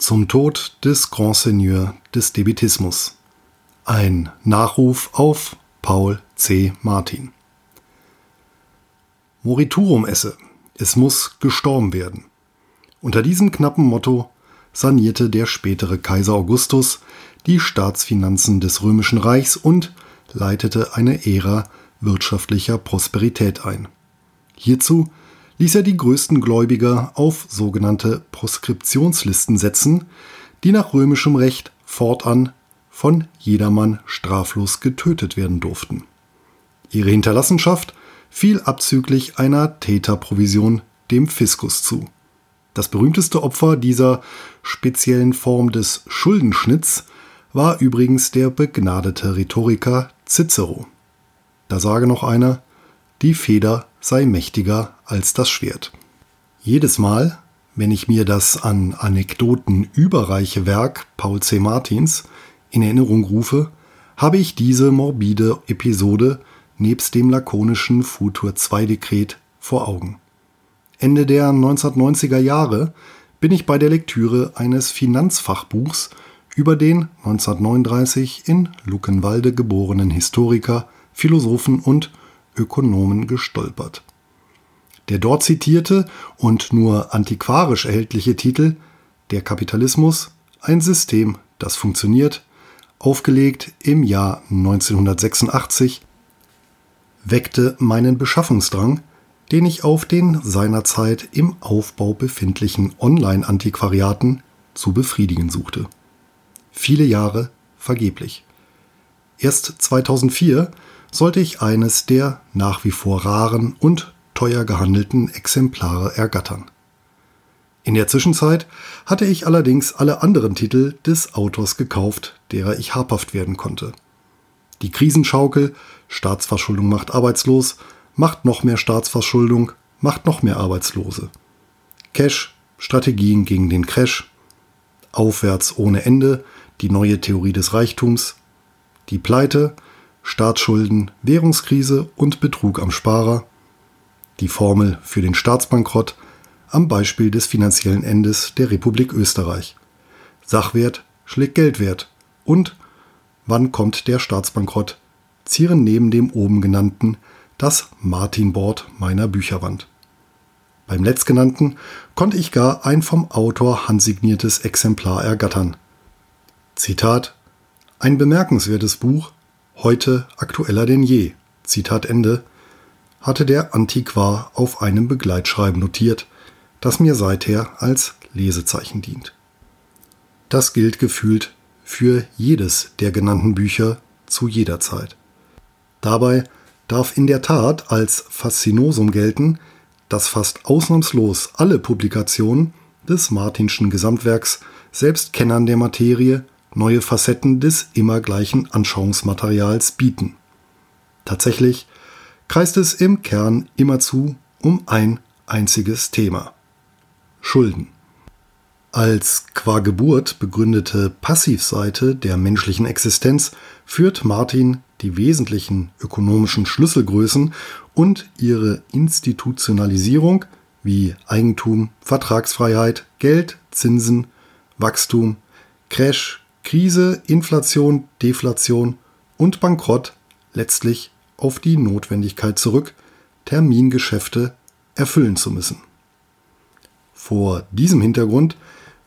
zum Tod des Grand Seigneur des Debitismus. Ein Nachruf auf Paul C. Martin. Moriturum esse, es muss gestorben werden. Unter diesem knappen Motto sanierte der spätere Kaiser Augustus die Staatsfinanzen des römischen Reichs und leitete eine Ära wirtschaftlicher Prosperität ein. Hierzu ließ er die größten Gläubiger auf sogenannte Proskriptionslisten setzen, die nach römischem Recht fortan von jedermann straflos getötet werden durften. Ihre Hinterlassenschaft fiel abzüglich einer Täterprovision dem Fiskus zu. Das berühmteste Opfer dieser speziellen Form des Schuldenschnitts war übrigens der begnadete Rhetoriker Cicero. Da sage noch einer, die Feder sei mächtiger als das Schwert. Jedes Mal, wenn ich mir das an Anekdoten überreiche Werk Paul C. Martins in Erinnerung rufe, habe ich diese morbide Episode nebst dem lakonischen Futur 2 Dekret vor Augen. Ende der 1990er Jahre bin ich bei der Lektüre eines Finanzfachbuchs über den 1939 in Luckenwalde geborenen Historiker, Philosophen und Ökonomen gestolpert. Der dort zitierte und nur antiquarisch erhältliche Titel Der Kapitalismus, ein System, das funktioniert, aufgelegt im Jahr 1986, weckte meinen Beschaffungsdrang, den ich auf den seinerzeit im Aufbau befindlichen Online-Antiquariaten zu befriedigen suchte. Viele Jahre vergeblich. Erst 2004 sollte ich eines der nach wie vor raren und teuer gehandelten Exemplare ergattern. In der Zwischenzeit hatte ich allerdings alle anderen Titel des Autors gekauft, derer ich habhaft werden konnte. Die Krisenschaukel, Staatsverschuldung macht arbeitslos, macht noch mehr Staatsverschuldung, macht noch mehr Arbeitslose. Cash, Strategien gegen den Crash, Aufwärts ohne Ende, die neue Theorie des Reichtums, die Pleite, Staatsschulden, Währungskrise und Betrug am Sparer, die Formel für den Staatsbankrott am Beispiel des finanziellen Endes der Republik Österreich. Sachwert schlägt Geldwert und wann kommt der Staatsbankrott zieren neben dem oben genannten das Martin-Board meiner Bücherwand. Beim letztgenannten konnte ich gar ein vom Autor handsigniertes Exemplar ergattern. Zitat Ein bemerkenswertes Buch, heute aktueller denn je. Zitat Ende, hatte der Antiquar auf einem Begleitschreiben notiert, das mir seither als Lesezeichen dient. Das gilt gefühlt für jedes der genannten Bücher zu jeder Zeit. Dabei darf in der Tat als Faszinosum gelten, dass fast ausnahmslos alle Publikationen des Martinschen Gesamtwerks selbst Kennern der Materie neue Facetten des immer gleichen Anschauungsmaterials bieten. Tatsächlich kreist es im Kern immerzu um ein einziges Thema. Schulden. Als qua Geburt begründete Passivseite der menschlichen Existenz führt Martin die wesentlichen ökonomischen Schlüsselgrößen und ihre Institutionalisierung wie Eigentum, Vertragsfreiheit, Geld, Zinsen, Wachstum, Crash, Krise, Inflation, Deflation und Bankrott letztlich auf die Notwendigkeit zurück, Termingeschäfte erfüllen zu müssen. Vor diesem Hintergrund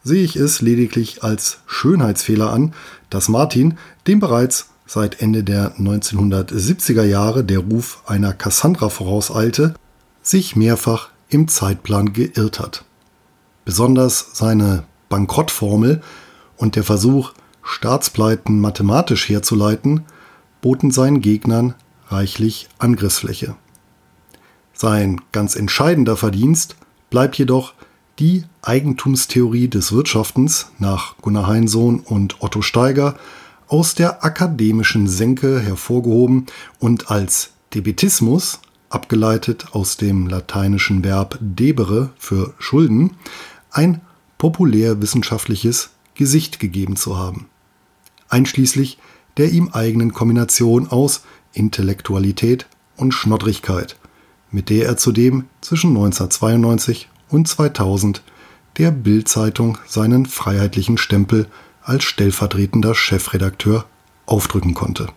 sehe ich es lediglich als Schönheitsfehler an, dass Martin, dem bereits seit Ende der 1970er Jahre der Ruf einer Cassandra vorauseilte, sich mehrfach im Zeitplan geirrt hat. Besonders seine Bankrottformel und der Versuch, Staatspleiten mathematisch herzuleiten, boten seinen Gegnern reichlich Angriffsfläche. Sein ganz entscheidender Verdienst bleibt jedoch die Eigentumstheorie des Wirtschaftens nach Gunnar Heinsohn und Otto Steiger aus der akademischen Senke hervorgehoben und als Debitismus, abgeleitet aus dem lateinischen Verb debere für Schulden, ein populärwissenschaftliches Gesicht gegeben zu haben einschließlich der ihm eigenen Kombination aus Intellektualität und Schnoddrigkeit, mit der er zudem zwischen 1992 und 2000 der Bild-Zeitung seinen freiheitlichen Stempel als stellvertretender Chefredakteur aufdrücken konnte.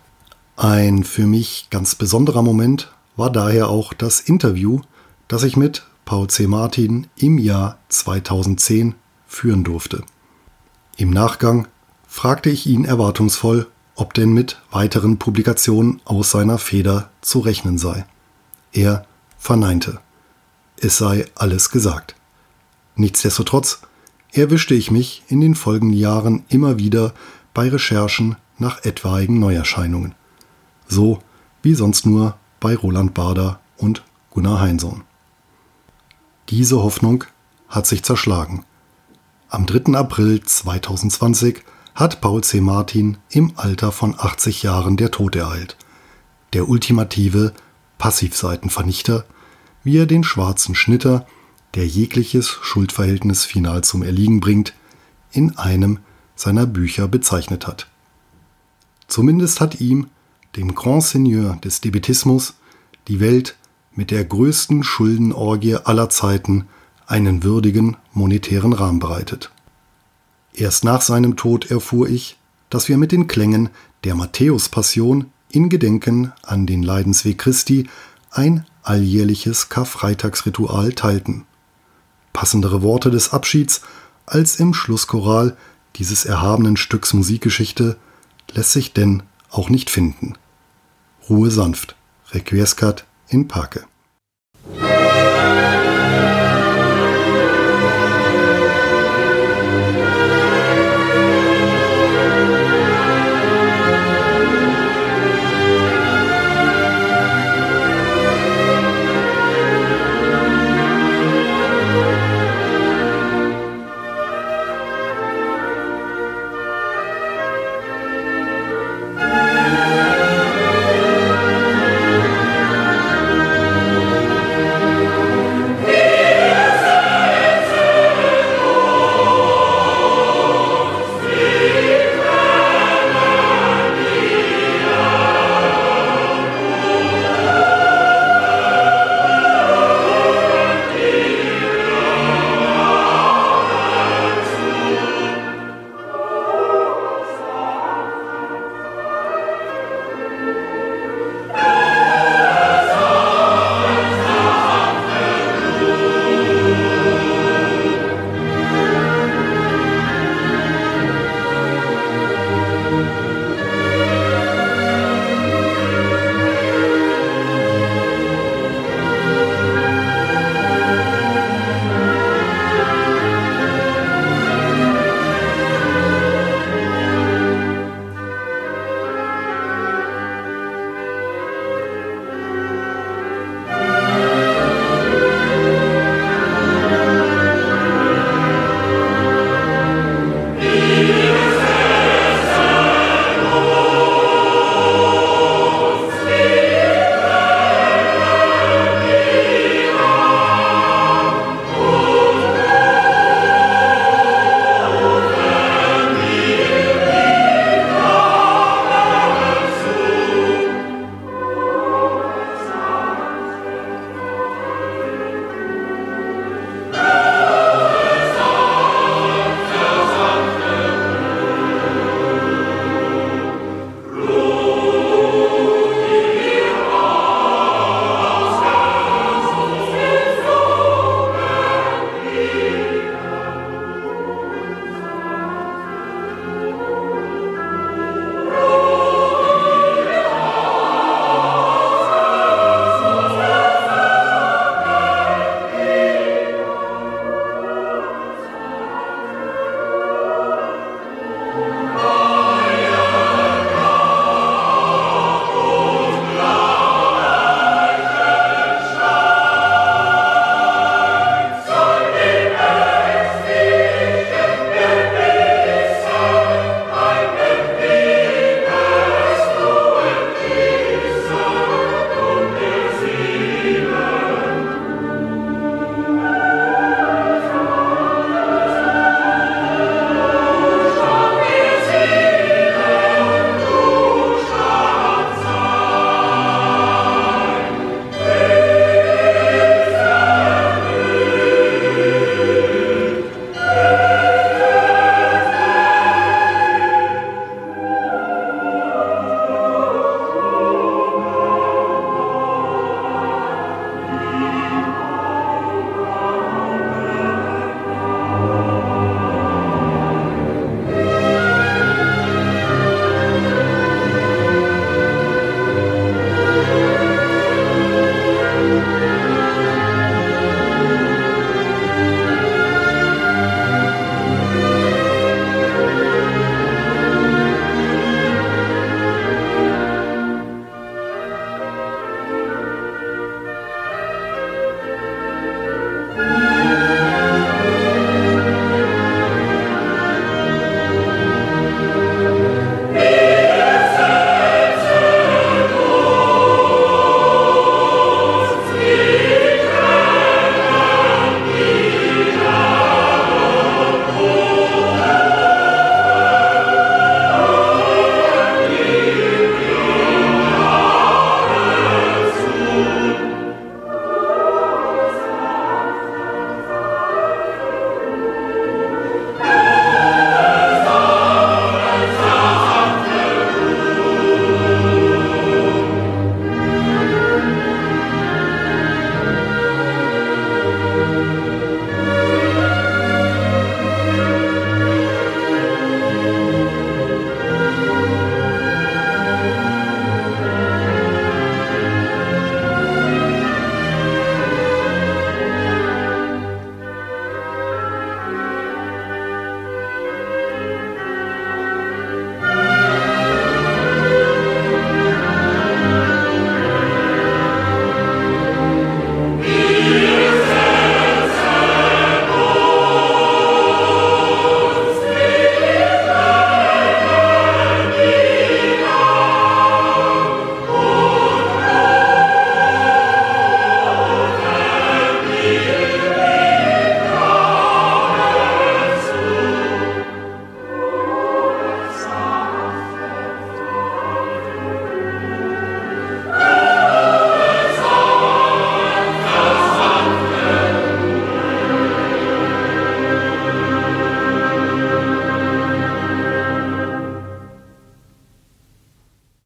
Ein für mich ganz besonderer Moment war daher auch das Interview, das ich mit Paul C. Martin im Jahr 2010 führen durfte. Im Nachgang fragte ich ihn erwartungsvoll, ob denn mit weiteren Publikationen aus seiner Feder zu rechnen sei. Er verneinte. Es sei alles gesagt. Nichtsdestotrotz erwischte ich mich in den folgenden Jahren immer wieder bei Recherchen nach etwaigen Neuerscheinungen. So wie sonst nur bei Roland Bader und Gunnar Heinsohn. Diese Hoffnung hat sich zerschlagen. Am 3. April 2020 hat Paul C. Martin im Alter von 80 Jahren der Tod ereilt. Der ultimative Passivseitenvernichter, wie er den schwarzen Schnitter, der jegliches Schuldverhältnis final zum Erliegen bringt, in einem seiner Bücher bezeichnet hat. Zumindest hat ihm, dem Grand Seigneur des Debitismus, die Welt mit der größten Schuldenorgie aller Zeiten einen würdigen monetären Rahmen bereitet. Erst nach seinem Tod erfuhr ich, dass wir mit den Klängen der Matthäus-Passion in Gedenken an den Leidensweg Christi ein alljährliches Karfreitagsritual teilten. Passendere Worte des Abschieds als im Schlusschoral dieses erhabenen Stücks Musikgeschichte lässt sich denn auch nicht finden. Ruhe sanft, requiescat in pace.